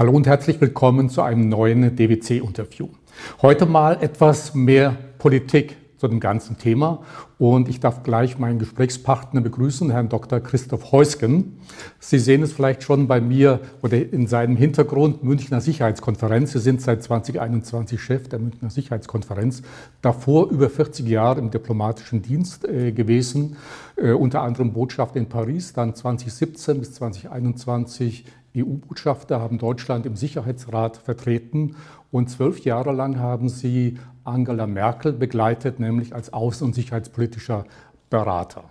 Hallo und herzlich willkommen zu einem neuen DWC-Interview. Heute mal etwas mehr Politik zu dem ganzen Thema und ich darf gleich meinen Gesprächspartner begrüßen, Herrn Dr. Christoph Heusgen. Sie sehen es vielleicht schon bei mir oder in seinem Hintergrund Münchner Sicherheitskonferenz. Sie sind seit 2021 Chef der Münchner Sicherheitskonferenz, davor über 40 Jahre im diplomatischen Dienst äh, gewesen, äh, unter anderem Botschaft in Paris, dann 2017 bis 2021 EU-Botschafter haben Deutschland im Sicherheitsrat vertreten und zwölf Jahre lang haben sie Angela Merkel begleitet, nämlich als außen- und sicherheitspolitischer Berater.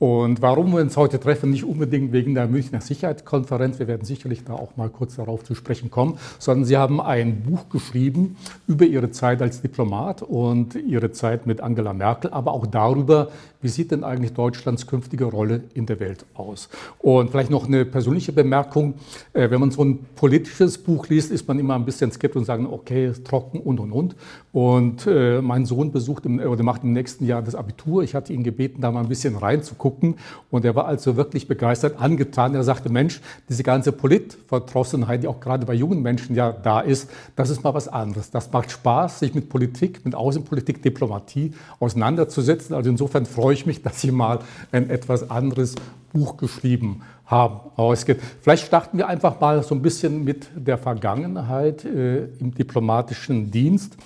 Und warum wir uns heute treffen, nicht unbedingt wegen der Münchner Sicherheitskonferenz, wir werden sicherlich da auch mal kurz darauf zu sprechen kommen, sondern Sie haben ein Buch geschrieben über Ihre Zeit als Diplomat und Ihre Zeit mit Angela Merkel, aber auch darüber, wie sieht denn eigentlich Deutschlands künftige Rolle in der Welt aus. Und vielleicht noch eine persönliche Bemerkung, äh, wenn man so ein politisches Buch liest, ist man immer ein bisschen skeptisch und sagt, okay, trocken und und und. Und äh, mein Sohn besucht oder macht im nächsten Jahr das Abitur. Ich hatte ihn gebeten, da mal ein bisschen reinzugucken gucken. Und er war also wirklich begeistert, angetan. Er sagte, Mensch, diese ganze Politverdrossenheit, die auch gerade bei jungen Menschen ja da ist, das ist mal was anderes. Das macht Spaß, sich mit Politik, mit Außenpolitik, Diplomatie auseinanderzusetzen. Also insofern freue ich mich, dass Sie mal ein etwas anderes Buch geschrieben haben. Vielleicht starten wir einfach mal so ein bisschen mit der Vergangenheit äh, im diplomatischen Dienst.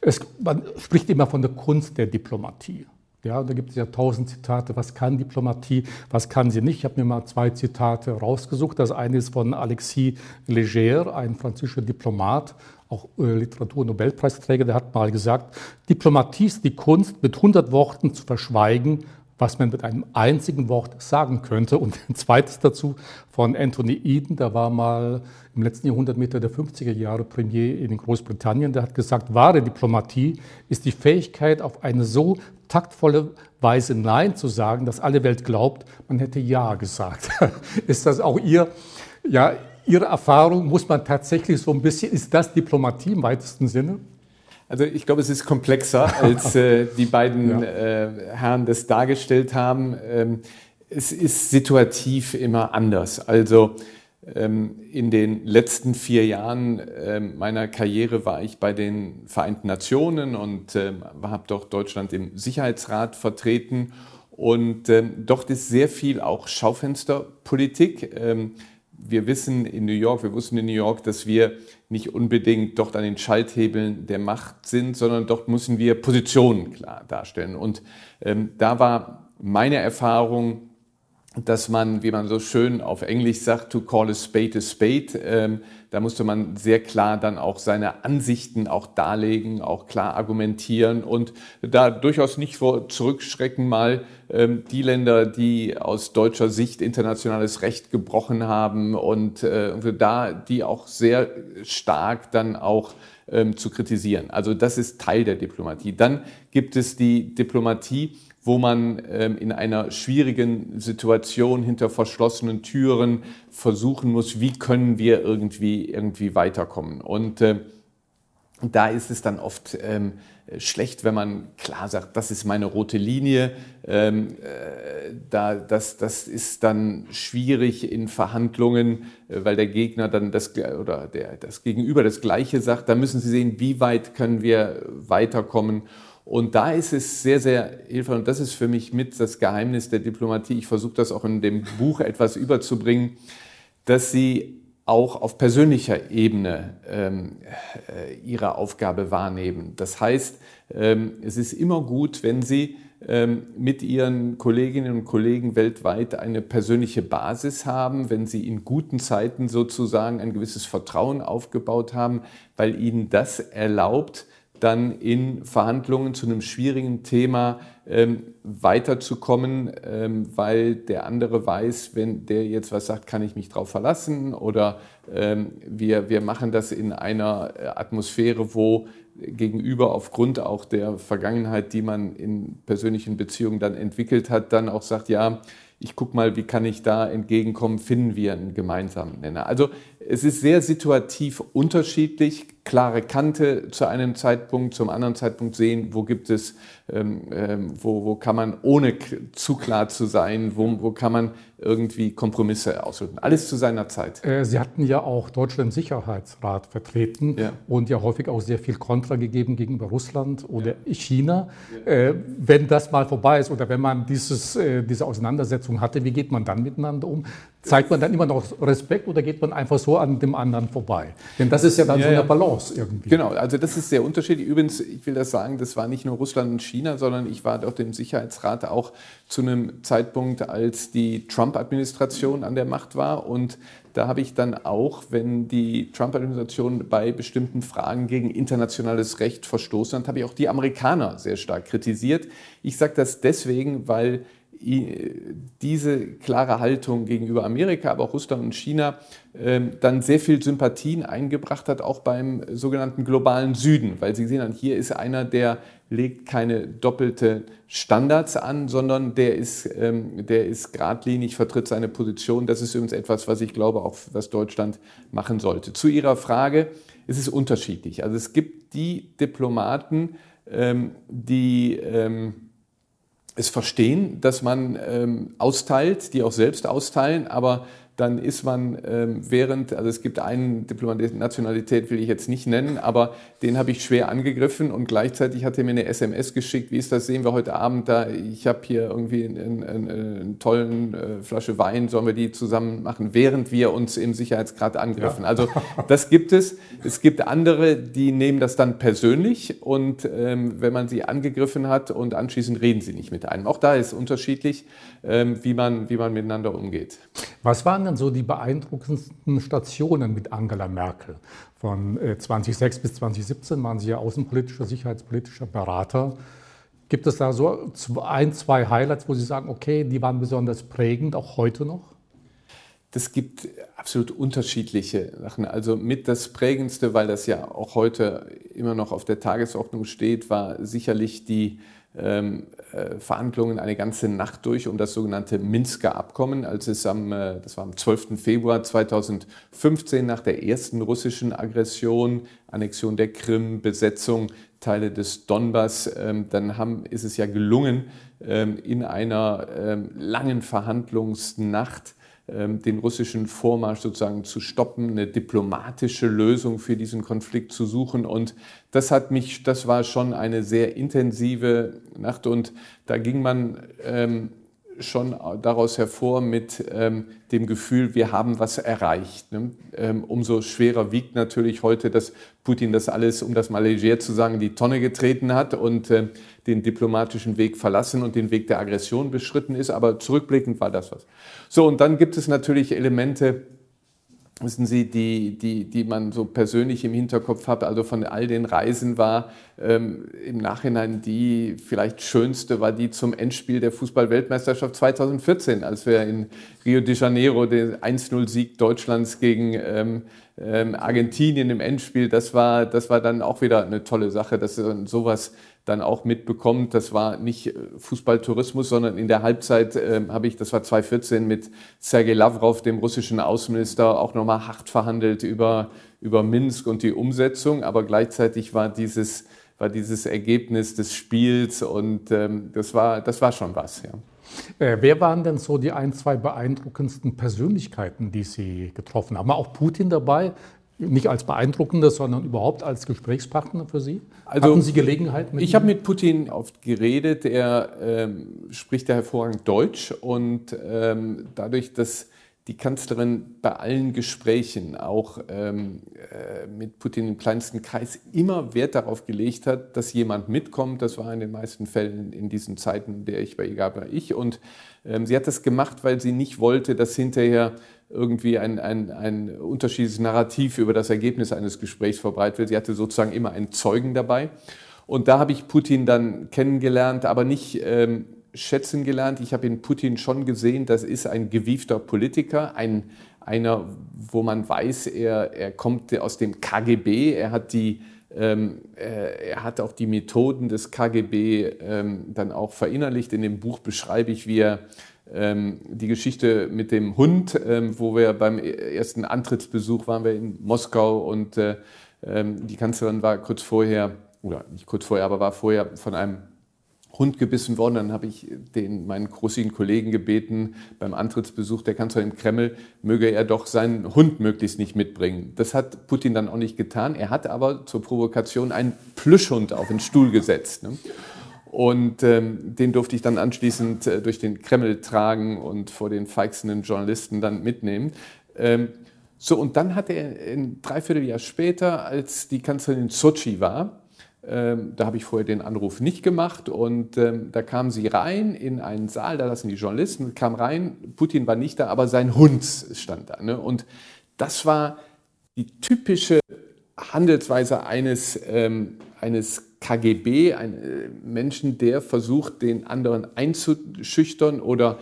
Es, man spricht immer von der Kunst der Diplomatie. Ja, da gibt es ja tausend Zitate, was kann Diplomatie, was kann sie nicht. Ich habe mir mal zwei Zitate rausgesucht. Das eine ist von Alexis Leger, ein französischer Diplomat, auch äh, Literatur-Nobelpreisträger, der hat mal gesagt, Diplomatie ist die Kunst, mit 100 Worten zu verschweigen, was man mit einem einzigen Wort sagen könnte. Und ein zweites dazu von Anthony Eden, der war mal im letzten Jahrhundert Mitte der 50er Jahre Premier in Großbritannien, der hat gesagt, wahre Diplomatie ist die Fähigkeit, auf eine so taktvolle Weise Nein zu sagen, dass alle Welt glaubt, man hätte Ja gesagt. ist das auch Ihr, ja, Ihre Erfahrung? Muss man tatsächlich so ein bisschen, ist das Diplomatie im weitesten Sinne? Also ich glaube, es ist komplexer, als äh, die beiden ja. äh, Herren das dargestellt haben. Ähm, es ist situativ immer anders. Also in den letzten vier Jahren ähm, meiner Karriere war ich bei den Vereinten Nationen und ähm, habe dort Deutschland im Sicherheitsrat vertreten. Und dort ist sehr viel auch Schaufensterpolitik. Wir wissen in New York, wir wussten in New York, dass wir nicht unbedingt dort an den Schalthebeln der Macht sind, sondern dort müssen wir Positionen klar darstellen. Und da war meine Erfahrung, dass man, wie man so schön auf Englisch sagt, to call a spade a spade, ähm, da musste man sehr klar dann auch seine Ansichten auch darlegen, auch klar argumentieren und da durchaus nicht vor zurückschrecken, mal ähm, die Länder, die aus deutscher Sicht internationales Recht gebrochen haben und äh, da die auch sehr stark dann auch ähm, zu kritisieren. Also das ist Teil der Diplomatie. Dann gibt es die Diplomatie, wo man ähm, in einer schwierigen Situation hinter verschlossenen Türen versuchen muss, wie können wir irgendwie, irgendwie weiterkommen. Und äh, da ist es dann oft ähm, schlecht, wenn man klar sagt, das ist meine rote Linie. Ähm, äh, da, das, das ist dann schwierig in Verhandlungen, äh, weil der Gegner dann das oder der, das Gegenüber das Gleiche sagt. Da müssen Sie sehen, wie weit können wir weiterkommen. Und da ist es sehr, sehr hilfreich, und das ist für mich mit das Geheimnis der Diplomatie, ich versuche das auch in dem Buch etwas überzubringen, dass sie auch auf persönlicher Ebene ähm, äh, ihre Aufgabe wahrnehmen. Das heißt, ähm, es ist immer gut, wenn Sie ähm, mit Ihren Kolleginnen und Kollegen weltweit eine persönliche Basis haben, wenn Sie in guten Zeiten sozusagen ein gewisses Vertrauen aufgebaut haben, weil Ihnen das erlaubt, dann in Verhandlungen zu einem schwierigen Thema ähm, weiterzukommen, ähm, weil der andere weiß, wenn der jetzt was sagt, kann ich mich darauf verlassen oder ähm, wir, wir machen das in einer äh, Atmosphäre, wo gegenüber aufgrund auch der Vergangenheit, die man in persönlichen Beziehungen dann entwickelt hat, dann auch sagt, ja, ich gucke mal, wie kann ich da entgegenkommen, finden wir einen gemeinsamen Nenner. Also es ist sehr situativ unterschiedlich, klare Kante zu einem Zeitpunkt, zum anderen Zeitpunkt sehen, wo gibt es, ähm, ähm, wo, wo kann man ohne zu klar zu sein, wo, wo kann man irgendwie Kompromisse ausdrücken. Alles zu seiner Zeit. Äh, Sie hatten ja auch Deutschland im Sicherheitsrat vertreten ja. und ja häufig auch sehr viel Kontra gegeben gegenüber Russland oder ja. China. Ja. Äh, wenn das mal vorbei ist oder wenn man dieses, äh, diese Auseinandersetzung hatte, wie geht man dann miteinander um? Zeigt man dann immer noch Respekt oder geht man einfach so an dem anderen vorbei? Denn das ist ja dann so eine Balance irgendwie. Genau, also das ist sehr unterschiedlich. Übrigens, ich will das sagen, das war nicht nur Russland und China, sondern ich war dort im Sicherheitsrat auch zu einem Zeitpunkt, als die Trump-Administration an der Macht war. Und da habe ich dann auch, wenn die Trump-Administration bei bestimmten Fragen gegen internationales Recht verstoßen hat, habe ich auch die Amerikaner sehr stark kritisiert. Ich sage das deswegen, weil diese klare Haltung gegenüber Amerika, aber auch Russland und China ähm, dann sehr viel Sympathien eingebracht hat, auch beim sogenannten globalen Süden, weil Sie sehen, hier ist einer, der legt keine doppelte Standards an, sondern der ist, ähm, der ist geradlinig, vertritt seine Position. Das ist übrigens etwas, was ich glaube, auch was Deutschland machen sollte. Zu Ihrer Frage, es ist unterschiedlich. Also es gibt die Diplomaten, ähm, die es verstehen, dass man ähm, austeilt, die auch selbst austeilen, aber dann ist man ähm, während, also es gibt einen Diplomat, Nationalität will ich jetzt nicht nennen, aber den habe ich schwer angegriffen und gleichzeitig hat er mir eine SMS geschickt, wie ist das, sehen wir heute Abend da, ich habe hier irgendwie einen, tollen äh, Flasche Wein, sollen wir die zusammen machen, während wir uns im Sicherheitsgrad angriffen. Ja. Also das gibt es. Es gibt andere, die nehmen das dann persönlich und ähm, wenn man sie angegriffen hat und anschließend reden sie nicht mit einem. Auch da ist unterschiedlich, ähm, wie, man, wie man miteinander umgeht. Was waren denn so die beeindruckendsten Stationen mit Angela Merkel? Von 2006 äh, bis 2017 waren Sie ja außenpolitischer, sicherheitspolitischer Berater. Gibt es da so ein, zwei Highlights, wo Sie sagen, okay, die waren besonders prägend, auch heute noch? Das gibt absolut unterschiedliche Sachen. Also mit das Prägendste, weil das ja auch heute immer noch auf der Tagesordnung steht, war sicherlich die ähm, äh, Verhandlungen eine ganze Nacht durch um das sogenannte Minsker Abkommen, als es am, äh, das war am 12. Februar 2015 nach der ersten russischen Aggression, Annexion der Krim, Besetzung Teile des Donbass, ähm, dann haben, ist es ja gelungen, ähm, in einer ähm, langen Verhandlungsnacht den russischen Vormarsch sozusagen zu stoppen, eine diplomatische Lösung für diesen Konflikt zu suchen. Und das hat mich, das war schon eine sehr intensive Nacht und da ging man ähm, schon daraus hervor mit ähm, dem Gefühl, wir haben was erreicht. Ne? Ähm, umso schwerer wiegt natürlich heute, dass Putin das alles, um das mal leger zu sagen, die Tonne getreten hat und äh, den diplomatischen Weg verlassen und den Weg der Aggression beschritten ist. Aber zurückblickend war das was. So, und dann gibt es natürlich Elemente, wissen Sie, die, die, die man so persönlich im Hinterkopf hat, also von all den Reisen war ähm, im Nachhinein die vielleicht schönste, war die zum Endspiel der Fußball-Weltmeisterschaft 2014, als wir in Rio de Janeiro den 1-0-Sieg Deutschlands gegen ähm, ähm, Argentinien im Endspiel, das war, das war dann auch wieder eine tolle Sache, dass sowas dann auch mitbekommt. Das war nicht äh, Fußballtourismus, sondern in der Halbzeit äh, habe ich, das war 2014, mit Sergei Lavrov, dem russischen Außenminister, auch nochmal hart verhandelt über, über Minsk und die Umsetzung. Aber gleichzeitig war dieses, war dieses Ergebnis des Spiels und ähm, das, war, das war schon was. Ja. Äh, wer waren denn so die ein, zwei beeindruckendsten Persönlichkeiten, die Sie getroffen haben? Auch Putin dabei? Nicht als beeindruckender, sondern überhaupt als Gesprächspartner für Sie? Also, Hatten Sie Gelegenheit mit Ich habe mit Putin oft geredet. Er ähm, spricht ja hervorragend Deutsch und ähm, dadurch, dass die Kanzlerin bei allen Gesprächen, auch ähm, äh, mit Putin im kleinsten Kreis, immer Wert darauf gelegt hat, dass jemand mitkommt. Das war in den meisten Fällen in diesen Zeiten, in der ich bei ihr gab, ich. Und ähm, sie hat das gemacht, weil sie nicht wollte, dass hinterher irgendwie ein, ein, ein unterschiedliches Narrativ über das Ergebnis eines Gesprächs verbreitet wird. Sie hatte sozusagen immer einen Zeugen dabei. Und da habe ich Putin dann kennengelernt, aber nicht ähm, schätzen gelernt. Ich habe in Putin schon gesehen, das ist ein gewiefter Politiker, ein, einer, wo man weiß, er, er kommt aus dem KGB, er hat die ähm, äh, er hat auch die Methoden des KGB ähm, dann auch verinnerlicht. In dem Buch beschreibe ich, wie er die Geschichte mit dem Hund, ähm, wo wir beim ersten Antrittsbesuch waren wir in Moskau und äh, ähm, die Kanzlerin war kurz vorher, oder nicht kurz vorher, aber war vorher von einem Hund gebissen worden. Dann habe ich den, meinen großigen Kollegen gebeten, beim Antrittsbesuch der Kanzlerin im Kreml, möge er doch seinen Hund möglichst nicht mitbringen. Das hat Putin dann auch nicht getan. Er hat aber zur Provokation einen Plüschhund auf den Stuhl gesetzt. Ne? Und ähm, den durfte ich dann anschließend äh, durch den Kreml tragen und vor den feixenden Journalisten dann mitnehmen. Ähm, so, und dann hat er ein Dreivierteljahr später, als die Kanzlerin in Sochi war, ähm, da habe ich vorher den Anruf nicht gemacht und ähm, da kam sie rein in einen Saal, da lassen die Journalisten, kam rein, Putin war nicht da, aber sein Hund stand da. Ne? Und das war die typische Handelsweise eines, ähm, eines KGB, ein äh, Menschen, der versucht, den anderen einzuschüchtern oder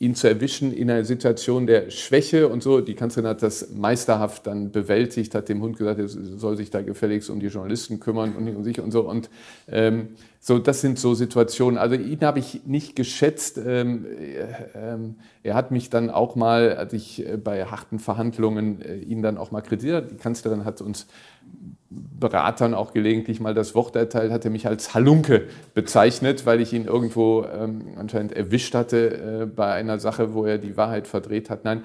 ihn zu erwischen in einer Situation der Schwäche und so. Die Kanzlerin hat das meisterhaft dann bewältigt, hat dem Hund gesagt, er soll sich da gefälligst um die Journalisten kümmern und nicht um sich und so. Und ähm, so, das sind so Situationen. Also ihn habe ich nicht geschätzt. Ähm, äh, er hat mich dann auch mal, als ich äh, bei harten Verhandlungen äh, ihn dann auch mal kritisiert, die Kanzlerin hat uns Beratern auch gelegentlich mal das Wort erteilt, hat er mich als Halunke bezeichnet, weil ich ihn irgendwo ähm, anscheinend erwischt hatte äh, bei einer Sache, wo er die Wahrheit verdreht hat. Nein,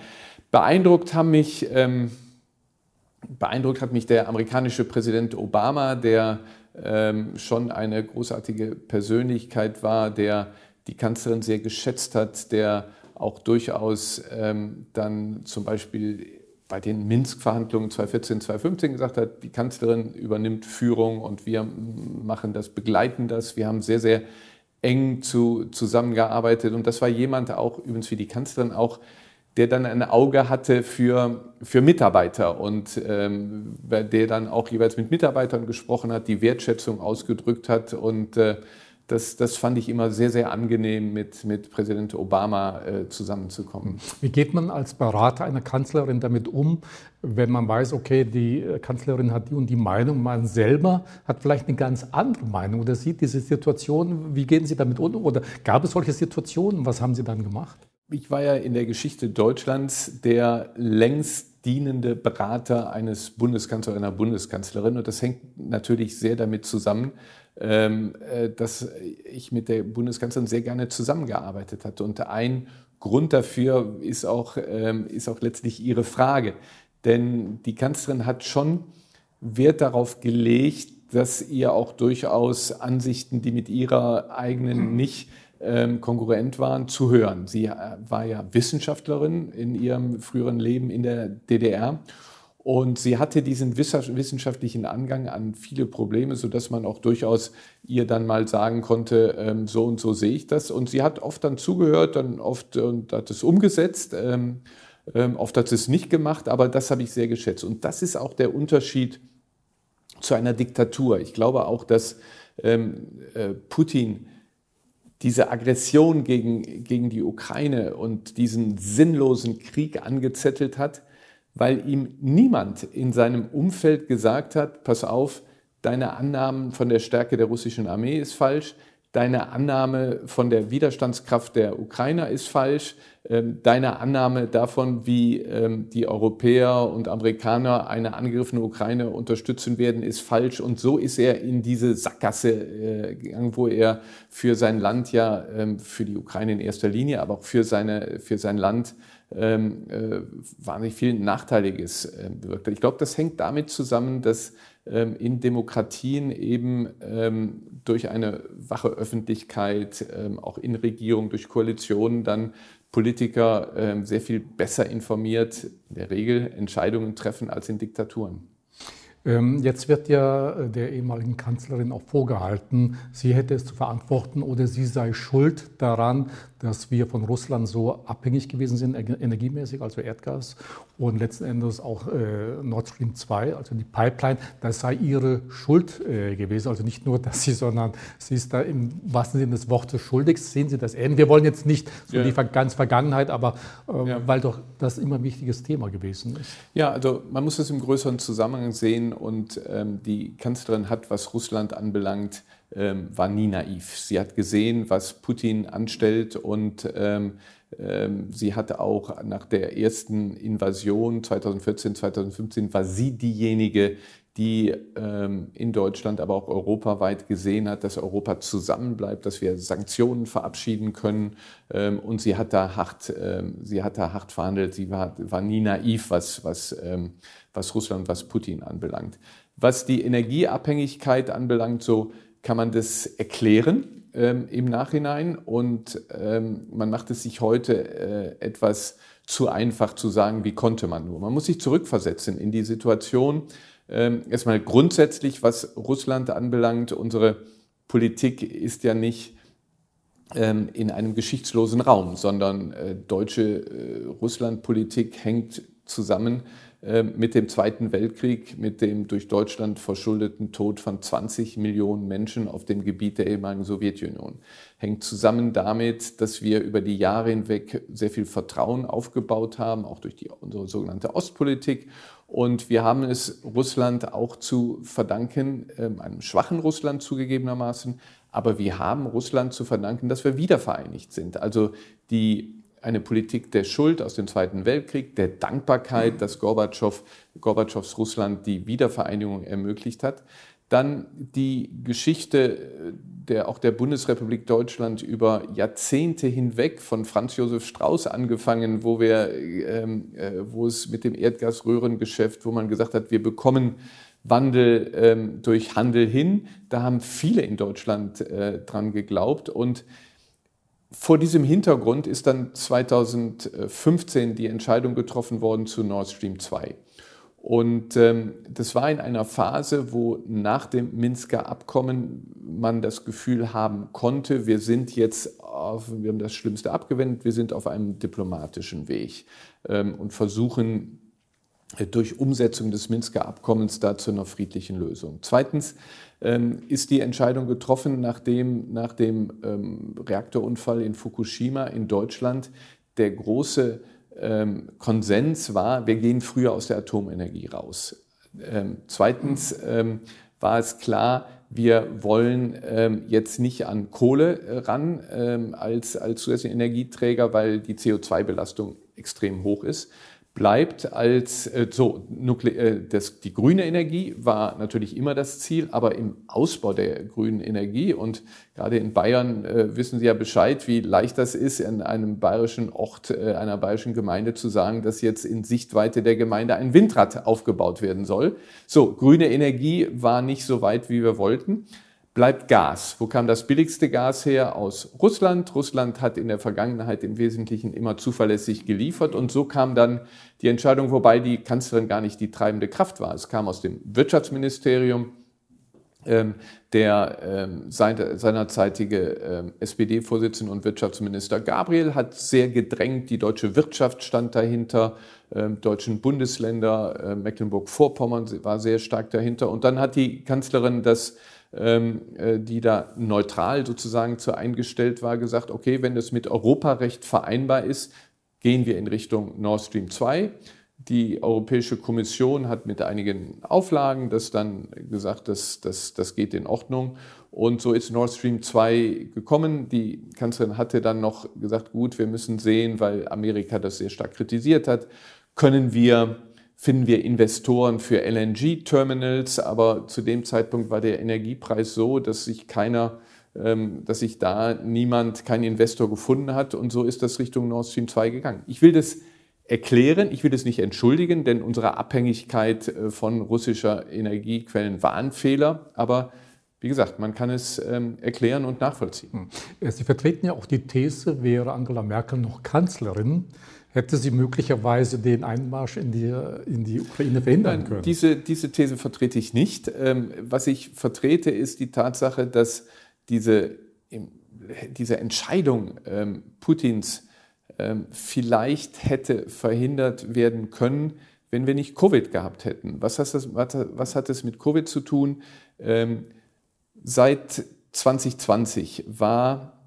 beeindruckt haben mich, ähm, beeindruckt hat mich der amerikanische Präsident Obama, der ähm, schon eine großartige Persönlichkeit war, der die Kanzlerin sehr geschätzt hat, der auch durchaus ähm, dann zum Beispiel bei den Minsk-Verhandlungen 2014, 2015 gesagt hat, die Kanzlerin übernimmt Führung und wir machen das, begleiten das. Wir haben sehr, sehr eng zu, zusammengearbeitet und das war jemand auch, übrigens wie die Kanzlerin auch, der dann ein Auge hatte für, für Mitarbeiter und ähm, der dann auch jeweils mit Mitarbeitern gesprochen hat, die Wertschätzung ausgedrückt hat und äh, das, das fand ich immer sehr, sehr angenehm, mit, mit Präsident Obama äh, zusammenzukommen. Wie geht man als Berater einer Kanzlerin damit um, wenn man weiß, okay, die äh, Kanzlerin hat die und die Meinung, man selber hat vielleicht eine ganz andere Meinung oder sieht diese Situation, wie gehen Sie damit um oder gab es solche Situationen, was haben Sie dann gemacht? Ich war ja in der Geschichte Deutschlands der längst dienende Berater eines Bundeskanzlers, einer Bundeskanzlerin und das hängt natürlich sehr damit zusammen, dass ich mit der Bundeskanzlerin sehr gerne zusammengearbeitet hatte. Und ein Grund dafür ist auch, ähm, ist auch letztlich Ihre Frage. Denn die Kanzlerin hat schon Wert darauf gelegt, dass ihr auch durchaus Ansichten, die mit ihrer eigenen nicht ähm, konkurrent waren, zu hören. Sie äh, war ja Wissenschaftlerin in ihrem früheren Leben in der DDR und sie hatte diesen wissenschaftlichen Angang an viele Probleme, sodass man auch durchaus ihr dann mal sagen konnte, ähm, so und so sehe ich das. Und sie hat oft dann zugehört, dann oft und hat es umgesetzt. Ähm, ähm, oft hat sie es nicht gemacht, aber das habe ich sehr geschätzt. Und das ist auch der Unterschied zu einer Diktatur. Ich glaube auch, dass äh, Putin diese Aggression gegen, gegen die Ukraine und diesen sinnlosen Krieg angezettelt hat, weil ihm niemand in seinem Umfeld gesagt hat, pass auf, deine Annahmen von der Stärke der russischen Armee ist falsch, deine Annahme von der Widerstandskraft der Ukrainer ist falsch, ähm, deine Annahme davon, wie ähm, die Europäer und Amerikaner eine angegriffene Ukraine unterstützen werden, ist falsch. Und so ist er in diese Sackgasse äh, gegangen, wo er für sein Land ja, ähm, für die Ukraine in erster Linie, aber auch für, seine, für sein Land ähm, äh, wahnsinnig viel Nachteiliges äh, bewirkt hat. Ich glaube, das hängt damit zusammen, dass ähm, in Demokratien eben ähm, durch eine wache Öffentlichkeit, ähm, auch in Regierungen, durch Koalitionen dann Politiker ähm, sehr viel besser informiert, in der Regel Entscheidungen treffen als in Diktaturen. Ähm, jetzt wird ja äh, der ehemaligen Kanzlerin auch vorgehalten, sie hätte es zu verantworten oder sie sei schuld daran, dass wir von Russland so abhängig gewesen sind, energiemäßig, also Erdgas und letzten Endes auch äh, Nord Stream 2, also die Pipeline, das sei ihre Schuld äh, gewesen. Also nicht nur, dass sie, sondern sie ist da im wahrsten Sinne des Wortes schuldig. Sehen Sie das ähnlich? Wir wollen jetzt nicht so ja. die ganz Vergangenheit, aber äh, ja. weil doch das immer ein wichtiges Thema gewesen ist. Ja, also man muss es im größeren Zusammenhang sehen und ähm, die Kanzlerin hat, was Russland anbelangt, ähm, war nie naiv. Sie hat gesehen, was Putin anstellt und ähm, ähm, sie hatte auch nach der ersten Invasion 2014, 2015 war sie diejenige, die ähm, in Deutschland, aber auch europaweit gesehen hat, dass Europa zusammenbleibt, dass wir Sanktionen verabschieden können. Ähm, und sie hat da hart, ähm, sie hat da hart verhandelt. Sie war, war nie naiv, was, was, ähm, was Russland, was Putin anbelangt. Was die Energieabhängigkeit anbelangt, so kann man das erklären ähm, im Nachhinein. Und ähm, man macht es sich heute äh, etwas zu einfach zu sagen, wie konnte man nur. Man muss sich zurückversetzen in die Situation, ähm, erstmal grundsätzlich, was Russland anbelangt, unsere Politik ist ja nicht ähm, in einem geschichtslosen Raum, sondern äh, deutsche äh, Russlandpolitik hängt zusammen mit dem Zweiten Weltkrieg, mit dem durch Deutschland verschuldeten Tod von 20 Millionen Menschen auf dem Gebiet der ehemaligen Sowjetunion. Hängt zusammen damit, dass wir über die Jahre hinweg sehr viel Vertrauen aufgebaut haben, auch durch die, unsere sogenannte Ostpolitik und wir haben es Russland auch zu verdanken, ähm, einem schwachen Russland zugegebenermaßen, aber wir haben Russland zu verdanken, dass wir wiedervereinigt sind. Also die, eine Politik der Schuld aus dem Zweiten Weltkrieg, der Dankbarkeit, dass Gorbatschow, Gorbatschows Russland die Wiedervereinigung ermöglicht hat. Dann die Geschichte der, auch der Bundesrepublik Deutschland über Jahrzehnte hinweg, von Franz Josef Strauß angefangen, wo, wir, ähm, äh, wo es mit dem Erdgasröhrengeschäft, wo man gesagt hat, wir bekommen Wandel ähm, durch Handel hin. Da haben viele in Deutschland äh, dran geglaubt. Und vor diesem Hintergrund ist dann 2015 die Entscheidung getroffen worden zu Nord Stream 2. Und ähm, das war in einer Phase, wo nach dem Minsker Abkommen man das Gefühl haben konnte, wir sind jetzt, auf, wir haben das Schlimmste abgewendet, wir sind auf einem diplomatischen Weg ähm, und versuchen durch Umsetzung des Minsker Abkommens da zu einer friedlichen Lösung. Zweitens ähm, ist die Entscheidung getroffen, nachdem nach dem ähm, Reaktorunfall in Fukushima in Deutschland der große ähm, Konsens war, wir gehen früher aus der Atomenergie raus. Zweitens war es klar, wir wollen ähm, jetzt nicht an Kohle äh, ran ähm, als, als zusätzlichen Energieträger, weil die CO2-Belastung extrem hoch ist bleibt als äh, so Nukle äh, das, die grüne Energie war natürlich immer das Ziel, aber im Ausbau der grünen Energie und gerade in Bayern äh, wissen Sie ja Bescheid, wie leicht das ist, in einem bayerischen Ort, äh, einer bayerischen Gemeinde zu sagen, dass jetzt in Sichtweite der Gemeinde ein Windrad aufgebaut werden soll. So, grüne Energie war nicht so weit, wie wir wollten bleibt Gas. Wo kam das billigste Gas her? Aus Russland. Russland hat in der Vergangenheit im Wesentlichen immer zuverlässig geliefert und so kam dann die Entscheidung, wobei die Kanzlerin gar nicht die treibende Kraft war. Es kam aus dem Wirtschaftsministerium. Ähm, der ähm, seinerzeitige ähm, SPD-Vorsitzende und Wirtschaftsminister Gabriel hat sehr gedrängt, die deutsche Wirtschaft stand dahinter, ähm, deutschen Bundesländer, äh, Mecklenburg-Vorpommern war sehr stark dahinter. Und dann hat die Kanzlerin das die da neutral sozusagen zu eingestellt war, gesagt, okay, wenn das mit Europarecht vereinbar ist, gehen wir in Richtung Nord Stream 2. Die Europäische Kommission hat mit einigen Auflagen das dann gesagt, dass das, das geht in Ordnung. Und so ist Nord Stream 2 gekommen. Die Kanzlerin hatte dann noch gesagt, gut, wir müssen sehen, weil Amerika das sehr stark kritisiert hat, können wir finden wir Investoren für LNG-Terminals, aber zu dem Zeitpunkt war der Energiepreis so, dass sich keiner, ähm, dass sich da niemand, kein Investor gefunden hat und so ist das Richtung Nord Stream 2 gegangen. Ich will das erklären, ich will das nicht entschuldigen, denn unsere Abhängigkeit äh, von russischer Energiequellen war ein Fehler, aber wie gesagt, man kann es ähm, erklären und nachvollziehen. Hm. Sie vertreten ja auch die These, wäre Angela Merkel noch Kanzlerin, hätte sie möglicherweise den Einmarsch in die, in die Ukraine verhindern können. Diese, diese These vertrete ich nicht. Ähm, was ich vertrete, ist die Tatsache, dass diese, diese Entscheidung ähm, Putins ähm, vielleicht hätte verhindert werden können, wenn wir nicht Covid gehabt hätten. Was hat das, was hat das mit Covid zu tun? Seit 2020 war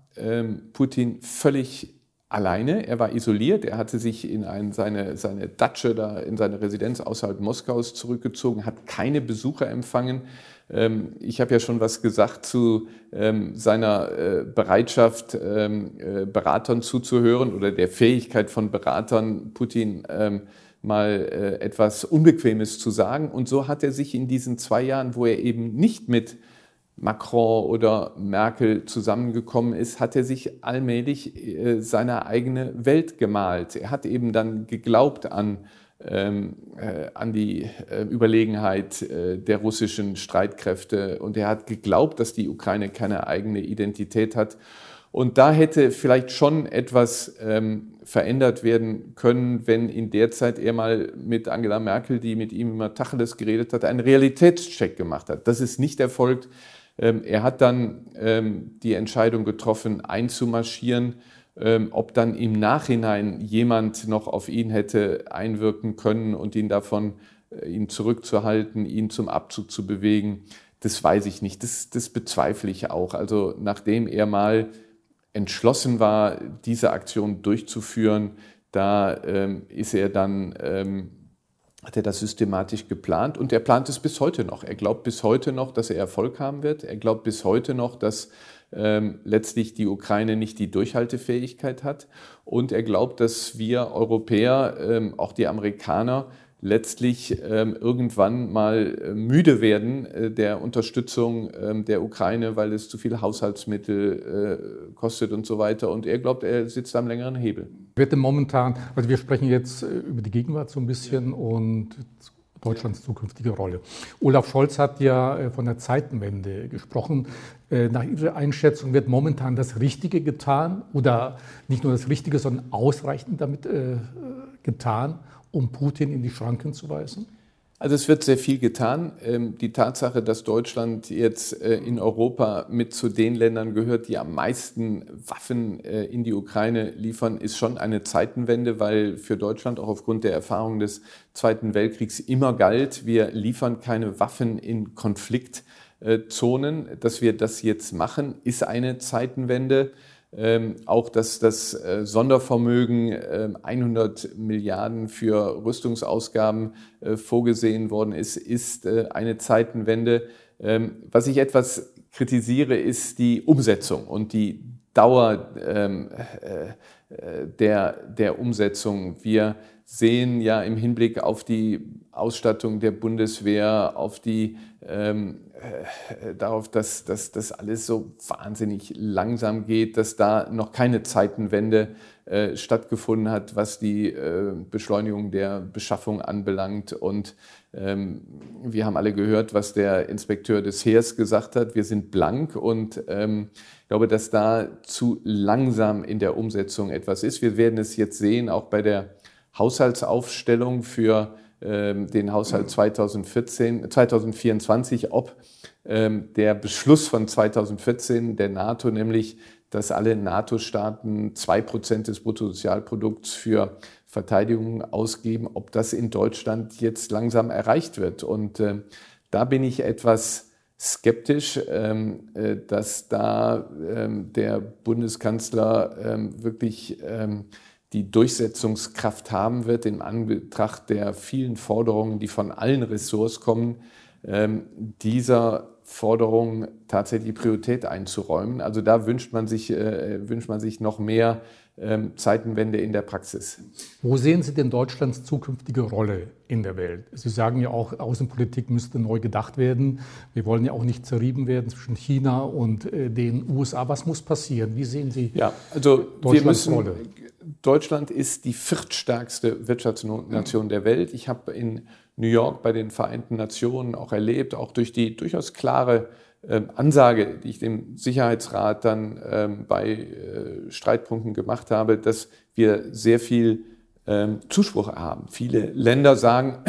Putin völlig alleine. Er war isoliert. Er hatte sich in ein, seine, seine Datsche da in seine Residenz außerhalb Moskaus zurückgezogen, hat keine Besucher empfangen. Ähm, ich habe ja schon was gesagt zu ähm, seiner äh, Bereitschaft, ähm, äh, Beratern zuzuhören oder der Fähigkeit von Beratern, Putin mal äh, etwas Unbequemes zu sagen. Und so hat er sich in diesen zwei Jahren, wo er eben nicht mit Macron oder Merkel zusammengekommen ist, hat er sich allmählich äh, seine eigene Welt gemalt. Er hat eben dann geglaubt an, ähm, äh, an die äh, Überlegenheit äh, der russischen Streitkräfte und er hat geglaubt, dass die Ukraine keine eigene Identität hat. Und da hätte vielleicht schon etwas ähm, verändert werden können, wenn in der Zeit er mal mit Angela Merkel, die mit ihm immer Tacheles geredet hat, einen Realitätscheck gemacht hat. Das ist nicht erfolgt. Ähm, er hat dann ähm, die Entscheidung getroffen, einzumarschieren. Ähm, ob dann im Nachhinein jemand noch auf ihn hätte einwirken können und ihn davon, äh, ihn zurückzuhalten, ihn zum Abzug zu bewegen, das weiß ich nicht. Das, das bezweifle ich auch. Also nachdem er mal entschlossen war, diese Aktion durchzuführen, da ähm, ist er dann ähm, hat er das systematisch geplant und er plant es bis heute noch. Er glaubt bis heute noch, dass er Erfolg haben wird. Er glaubt bis heute noch, dass ähm, letztlich die Ukraine nicht die Durchhaltefähigkeit hat. Und er glaubt, dass wir Europäer, ähm, auch die Amerikaner, letztlich ähm, irgendwann mal äh, müde werden äh, der Unterstützung ähm, der Ukraine, weil es zu viele Haushaltsmittel äh, kostet und so weiter. Und er glaubt, er sitzt am längeren Hebel. Wird denn momentan, also wir sprechen jetzt über die Gegenwart so ein bisschen und Deutschlands zukünftige Rolle. Olaf Scholz hat ja von der Zeitenwende gesprochen. Nach Ihrer Einschätzung wird momentan das Richtige getan oder nicht nur das Richtige, sondern ausreichend damit getan, um Putin in die Schranken zu weisen? Also es wird sehr viel getan. Ähm, die Tatsache, dass Deutschland jetzt äh, in Europa mit zu den Ländern gehört, die am meisten Waffen äh, in die Ukraine liefern, ist schon eine Zeitenwende, weil für Deutschland auch aufgrund der Erfahrung des Zweiten Weltkriegs immer galt, wir liefern keine Waffen in Konfliktzonen. Dass wir das jetzt machen, ist eine Zeitenwende. Ähm, auch dass das äh, Sondervermögen äh, 100 Milliarden für Rüstungsausgaben äh, vorgesehen worden ist, ist äh, eine Zeitenwende. Ähm, was ich etwas kritisiere, ist die Umsetzung und die Dauer ähm, äh, äh, der, der Umsetzung. Wir sehen ja im Hinblick auf die Ausstattung der Bundeswehr, auf die ähm, äh, darauf, dass, das alles so wahnsinnig langsam geht, dass da noch keine Zeitenwende äh, stattgefunden hat, was die äh, Beschleunigung der Beschaffung anbelangt. Und ähm, wir haben alle gehört, was der Inspekteur des Heers gesagt hat. Wir sind blank und ähm, ich glaube, dass da zu langsam in der Umsetzung etwas ist. Wir werden es jetzt sehen, auch bei der Haushaltsaufstellung für den Haushalt 2014, 2024, ob ähm, der Beschluss von 2014 der NATO, nämlich dass alle NATO-Staaten zwei Prozent des Bruttosozialprodukts für Verteidigung ausgeben, ob das in Deutschland jetzt langsam erreicht wird. Und äh, da bin ich etwas skeptisch, ähm, äh, dass da ähm, der Bundeskanzler ähm, wirklich ähm, die Durchsetzungskraft haben wird in Anbetracht der vielen Forderungen, die von allen Ressorts kommen, ähm, dieser Forderung tatsächlich Priorität einzuräumen. Also da wünscht man sich, äh, wünscht man sich noch mehr ähm, Zeitenwende in der Praxis. Wo sehen Sie denn Deutschlands zukünftige Rolle in der Welt? Sie sagen ja auch, Außenpolitik müsste neu gedacht werden. Wir wollen ja auch nicht zerrieben werden zwischen China und äh, den USA. Was muss passieren? Wie sehen Sie ja, also Deutschlands müssen, Rolle? Deutschland ist die viertstärkste Wirtschaftsnation der Welt. Ich habe in New York bei den Vereinten Nationen auch erlebt, auch durch die durchaus klare ähm, Ansage, die ich dem Sicherheitsrat dann ähm, bei äh, Streitpunkten gemacht habe, dass wir sehr viel ähm, Zuspruch haben. Viele Länder sagen,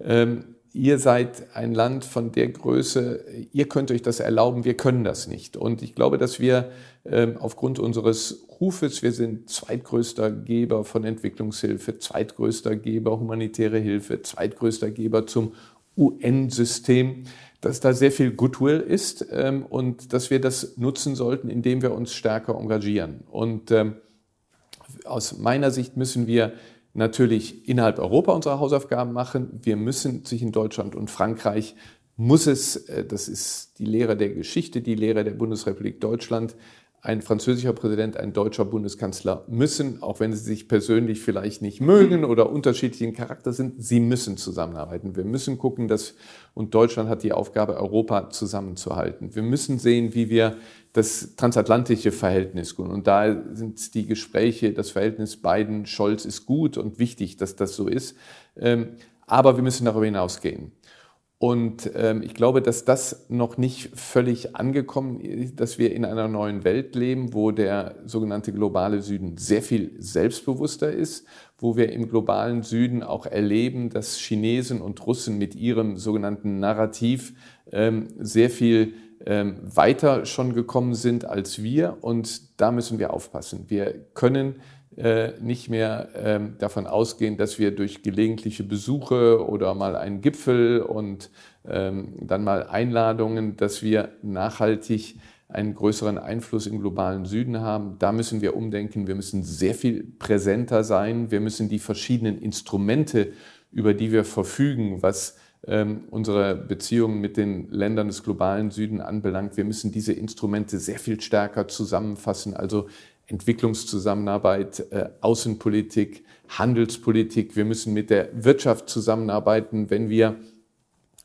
ihr seid ein Land von der Größe, ihr könnt euch das erlauben, wir können das nicht. Und ich glaube, dass wir ähm, aufgrund unseres Rufes, wir sind zweitgrößter Geber von Entwicklungshilfe, zweitgrößter Geber humanitäre Hilfe, zweitgrößter Geber zum UN-System, dass da sehr viel Goodwill ist ähm, und dass wir das nutzen sollten, indem wir uns stärker engagieren. Und ähm, aus meiner Sicht müssen wir natürlich innerhalb Europa unsere Hausaufgaben machen. Wir müssen sich in Deutschland und Frankreich, muss es, äh, das ist die Lehre der Geschichte, die Lehre der Bundesrepublik Deutschland, ein französischer Präsident, ein deutscher Bundeskanzler müssen, auch wenn sie sich persönlich vielleicht nicht mögen oder unterschiedlichen Charakter sind, sie müssen zusammenarbeiten. Wir müssen gucken, dass, und Deutschland hat die Aufgabe, Europa zusammenzuhalten. Wir müssen sehen, wie wir das transatlantische Verhältnis gut. Und da sind die Gespräche, das Verhältnis Biden-Scholz ist gut und wichtig, dass das so ist. Ähm, aber wir müssen darüber hinausgehen. Und ähm, ich glaube, dass das noch nicht völlig angekommen ist, dass wir in einer neuen Welt leben, wo der sogenannte globale Süden sehr viel selbstbewusster ist, wo wir im globalen Süden auch erleben, dass Chinesen und Russen mit ihrem sogenannten Narrativ ähm, sehr viel ähm, weiter schon gekommen sind als wir. Und da müssen wir aufpassen. Wir können nicht mehr ähm, davon ausgehen, dass wir durch gelegentliche Besuche oder mal einen Gipfel und ähm, dann mal Einladungen, dass wir nachhaltig einen größeren Einfluss im globalen Süden haben. Da müssen wir umdenken. Wir müssen sehr viel präsenter sein. Wir müssen die verschiedenen Instrumente, über die wir verfügen, was ähm, unsere Beziehungen mit den Ländern des globalen Süden anbelangt, wir müssen diese Instrumente sehr viel stärker zusammenfassen. Also Entwicklungszusammenarbeit, äh, Außenpolitik, Handelspolitik. Wir müssen mit der Wirtschaft zusammenarbeiten, wenn wir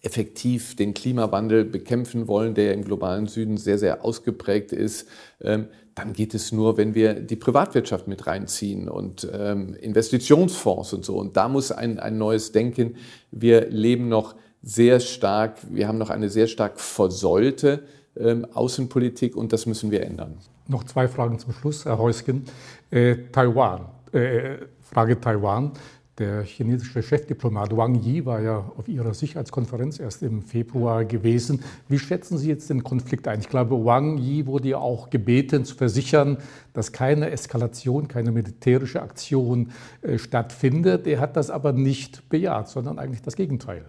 effektiv den Klimawandel bekämpfen wollen, der im globalen Süden sehr, sehr ausgeprägt ist, ähm, dann geht es nur, wenn wir die Privatwirtschaft mit reinziehen und ähm, Investitionsfonds und so. Und da muss ein, ein neues Denken. Wir leben noch sehr stark, wir haben noch eine sehr stark versäulte ähm, Außenpolitik und das müssen wir ändern. Noch zwei Fragen zum Schluss, Herr Heusgen. Äh, Taiwan, äh, Frage Taiwan. Der chinesische Chefdiplomat Wang Yi war ja auf Ihrer Sicherheitskonferenz erst im Februar gewesen. Wie schätzen Sie jetzt den Konflikt ein? Ich glaube, Wang Yi wurde ja auch gebeten zu versichern, dass keine Eskalation, keine militärische Aktion äh, stattfindet. Er hat das aber nicht bejaht, sondern eigentlich das Gegenteil.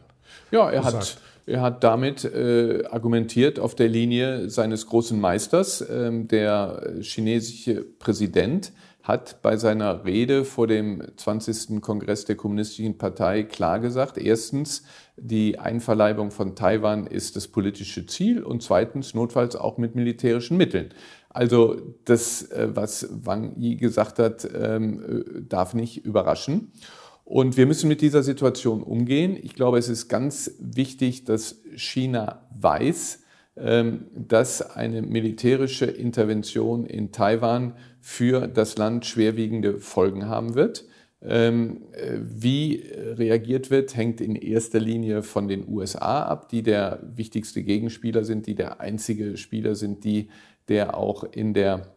Ja, er hat, er hat damit äh, argumentiert auf der Linie seines großen Meisters. Ähm, der chinesische Präsident hat bei seiner Rede vor dem 20. Kongress der Kommunistischen Partei klar gesagt, erstens, die Einverleibung von Taiwan ist das politische Ziel und zweitens notfalls auch mit militärischen Mitteln. Also das, äh, was Wang Yi gesagt hat, ähm, äh, darf nicht überraschen. Und wir müssen mit dieser Situation umgehen. Ich glaube, es ist ganz wichtig, dass China weiß, ähm, dass eine militärische Intervention in Taiwan für das Land schwerwiegende Folgen haben wird. Ähm, äh, wie reagiert wird, hängt in erster Linie von den USA ab, die der wichtigste Gegenspieler sind, die der einzige Spieler sind, die der auch in der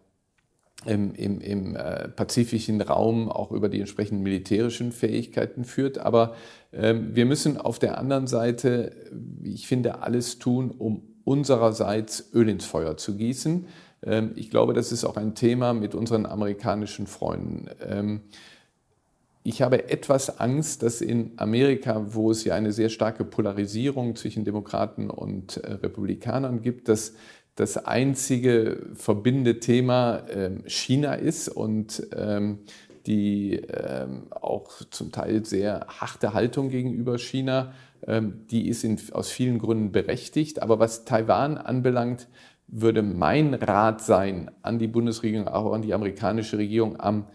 im, im, im äh, pazifischen Raum auch über die entsprechenden militärischen Fähigkeiten führt. Aber ähm, wir müssen auf der anderen Seite, ich finde, alles tun, um unsererseits Öl ins Feuer zu gießen. Ähm, ich glaube, das ist auch ein Thema mit unseren amerikanischen Freunden. Ähm, ich habe etwas Angst, dass in Amerika, wo es ja eine sehr starke Polarisierung zwischen Demokraten und äh, Republikanern gibt, dass das einzige verbindende Thema ähm, China ist und ähm, die ähm, auch zum Teil sehr harte Haltung gegenüber China, die ist in, aus vielen Gründen berechtigt. Aber was Taiwan anbelangt, würde mein Rat sein, an die Bundesregierung, auch an die amerikanische Regierung, am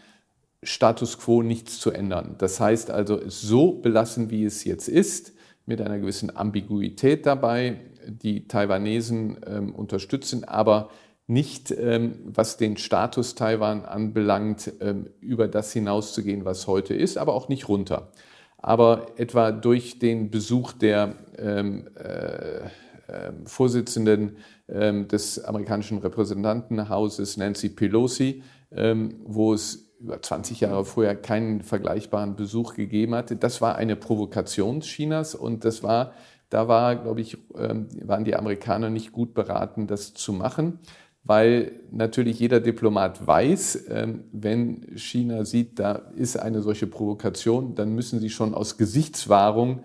Status quo nichts zu ändern. Das heißt also, es so belassen, wie es jetzt ist, mit einer gewissen Ambiguität dabei, die Taiwanesen ähm, unterstützen, aber nicht, ähm, was den Status Taiwan anbelangt, ähm, über das hinauszugehen, was heute ist, aber auch nicht runter. Aber etwa durch den Besuch der ähm, äh, äh, Vorsitzenden ähm, des amerikanischen Repräsentantenhauses, Nancy Pelosi, ähm, wo es über 20 Jahre vorher keinen vergleichbaren Besuch gegeben hatte. Das war eine Provokation Chinas und das war, da war, glaube ich, ähm, waren die Amerikaner nicht gut beraten, das zu machen, weil natürlich jeder Diplomat weiß, ähm, wenn China sieht, da ist eine solche Provokation, dann müssen sie schon aus Gesichtswahrung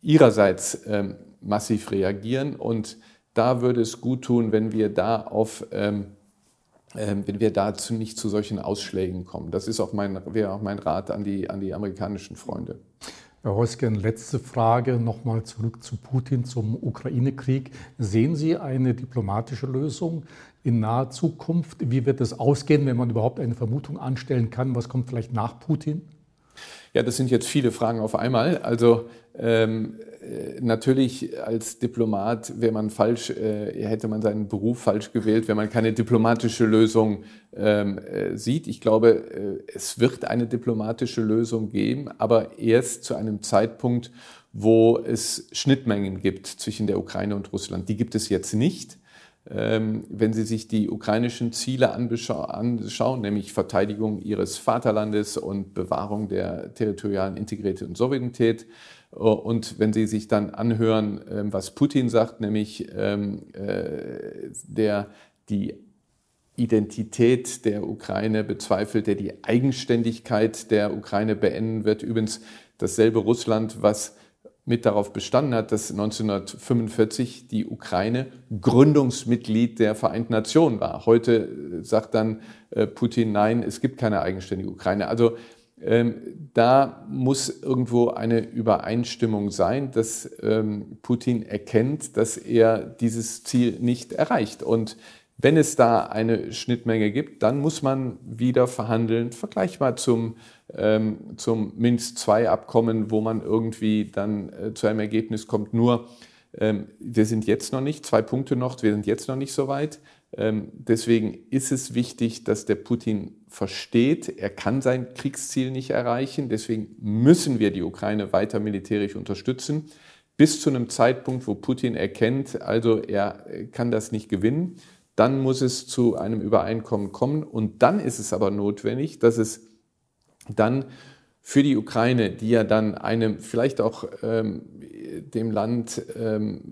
ihrerseits ähm, massiv reagieren und da würde es gut tun, wenn wir da auf wenn wir dazu nicht zu solchen Ausschlägen kommen. Das ist auch mein, wäre auch mein Rat an die, an die amerikanischen Freunde. Herr Heusgen, letzte Frage nochmal zurück zu Putin, zum Ukraine-Krieg. Sehen Sie eine diplomatische Lösung in naher Zukunft? Wie wird es ausgehen, wenn man überhaupt eine Vermutung anstellen kann? Was kommt vielleicht nach Putin? Ja, das sind jetzt viele Fragen auf einmal. Also ähm, äh, natürlich als Diplomat wäre man falsch, äh, hätte man seinen Beruf falsch gewählt, wenn man keine diplomatische Lösung ähm, äh, sieht. Ich glaube, äh, es wird eine diplomatische Lösung geben, aber erst zu einem Zeitpunkt, wo es Schnittmengen gibt zwischen der Ukraine und Russland. Die gibt es jetzt nicht. Ähm, wenn Sie sich die ukrainischen Ziele anschauen, nämlich Verteidigung ihres Vaterlandes und Bewahrung der territorialen Integrität und Souveränität, äh, und wenn Sie sich dann anhören, ähm, was Putin sagt, nämlich ähm, äh, der die Identität der Ukraine bezweifelt, der die Eigenständigkeit der Ukraine beenden wird, übrigens dasselbe Russland, was mit darauf bestanden hat, dass 1945 die Ukraine Gründungsmitglied der Vereinten Nationen war. Heute äh, sagt dann äh, Putin, nein, es gibt keine eigenständige Ukraine. Also ähm, da muss irgendwo eine Übereinstimmung sein, dass ähm, Putin erkennt, dass er dieses Ziel nicht erreicht. Und wenn es da eine Schnittmenge gibt, dann muss man wieder verhandeln, vergleichbar zum, zum Minsk-II-Abkommen, wo man irgendwie dann äh, zu einem Ergebnis kommt. Nur, ähm, wir sind jetzt noch nicht, zwei Punkte noch, wir sind jetzt noch nicht so weit. Ähm, deswegen ist es wichtig, dass der Putin versteht, er kann sein Kriegsziel nicht erreichen. Deswegen müssen wir die Ukraine weiter militärisch unterstützen, bis zu einem Zeitpunkt, wo Putin erkennt, also er kann das nicht gewinnen dann muss es zu einem Übereinkommen kommen und dann ist es aber notwendig, dass es dann für die Ukraine, die ja dann einem vielleicht auch ähm, dem Land ähm,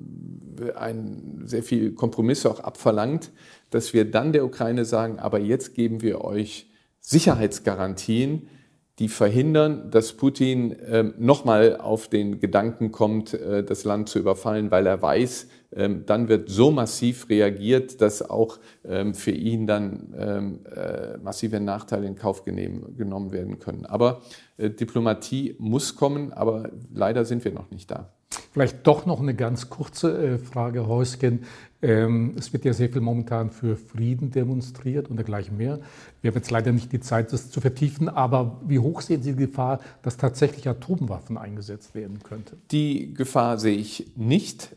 ein, sehr viel Kompromisse auch abverlangt, dass wir dann der Ukraine sagen, aber jetzt geben wir euch Sicherheitsgarantien, die verhindern, dass Putin äh, nochmal auf den Gedanken kommt, äh, das Land zu überfallen, weil er weiß, ähm, dann wird so massiv reagiert, dass auch ähm, für ihn dann ähm, äh, massive Nachteile in Kauf genommen werden können. Aber äh, Diplomatie muss kommen, aber leider sind wir noch nicht da. Vielleicht doch noch eine ganz kurze äh, Frage, Häusgen. Es wird ja sehr viel momentan für Frieden demonstriert und dergleichen mehr. Wir haben jetzt leider nicht die Zeit, das zu vertiefen, aber wie hoch sehen Sie die Gefahr, dass tatsächlich Atomwaffen eingesetzt werden könnten? Die Gefahr sehe ich nicht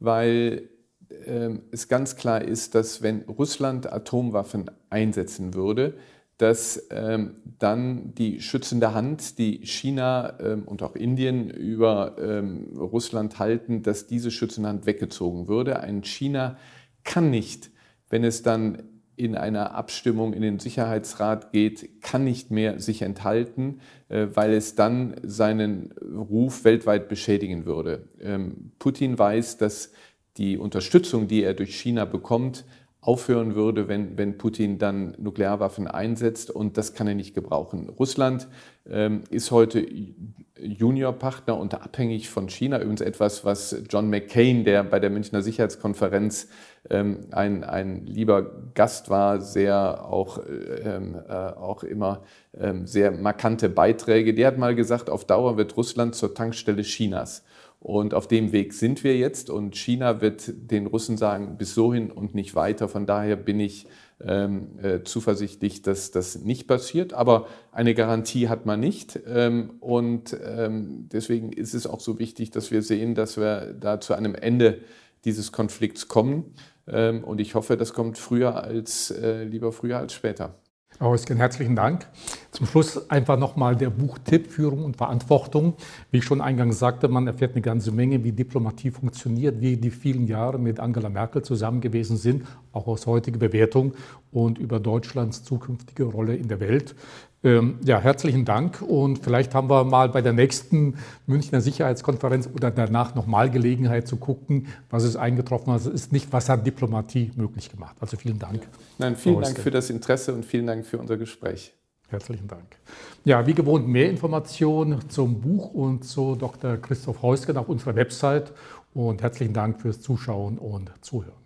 weil ähm, es ganz klar ist, dass wenn Russland Atomwaffen einsetzen würde, dass ähm, dann die schützende Hand, die China ähm, und auch Indien über ähm, Russland halten, dass diese schützende Hand weggezogen würde. Ein China kann nicht, wenn es dann in einer Abstimmung in den Sicherheitsrat geht, kann nicht mehr sich enthalten, äh, weil es dann seinen Ruf weltweit beschädigen würde. Ähm, Putin weiß, dass die Unterstützung, die er durch China bekommt, aufhören würde, wenn, wenn Putin dann Nuklearwaffen einsetzt und das kann er nicht gebrauchen. Russland ist heute Juniorpartner und abhängig von China. Übrigens etwas, was John McCain, der bei der Münchner Sicherheitskonferenz ähm, ein, ein lieber Gast war, sehr auch, ähm, äh, auch immer ähm, sehr markante Beiträge. Der hat mal gesagt, auf Dauer wird Russland zur Tankstelle Chinas. Und auf dem Weg sind wir jetzt und China wird den Russen sagen, bis sohin und nicht weiter. Von daher bin ich ähm, äh, zuversichtlich, dass das nicht passiert. Aber eine Garantie hat man nicht. Ähm, und ähm, deswegen ist es auch so wichtig, dass wir sehen, dass wir da zu einem Ende dieses Konflikts kommen. Ähm, und ich hoffe, das kommt früher als, äh, lieber früher als später. Häuschen, herzlichen Dank. Zum Schluss einfach nochmal der Buchtipp Führung und Verantwortung. Wie ich schon eingangs sagte, man erfährt eine ganze Menge, wie Diplomatie funktioniert, wie die vielen Jahre mit Angela Merkel zusammen gewesen sind, auch aus heutiger Bewertung und über Deutschlands zukünftige Rolle in der Welt. Ähm, ja, herzlichen Dank und vielleicht haben wir mal bei der nächsten Münchner Sicherheitskonferenz oder danach nochmal Gelegenheit zu gucken, was ist eingetroffen, was ist nicht, was hat Diplomatie möglich gemacht. Also vielen Dank. Nein, vielen Dank für das Interesse und vielen Dank für unser Gespräch. Herzlichen Dank. Ja, wie gewohnt mehr Informationen zum Buch und zu Dr. Christoph Heusgen auf unserer Website und herzlichen Dank fürs Zuschauen und Zuhören.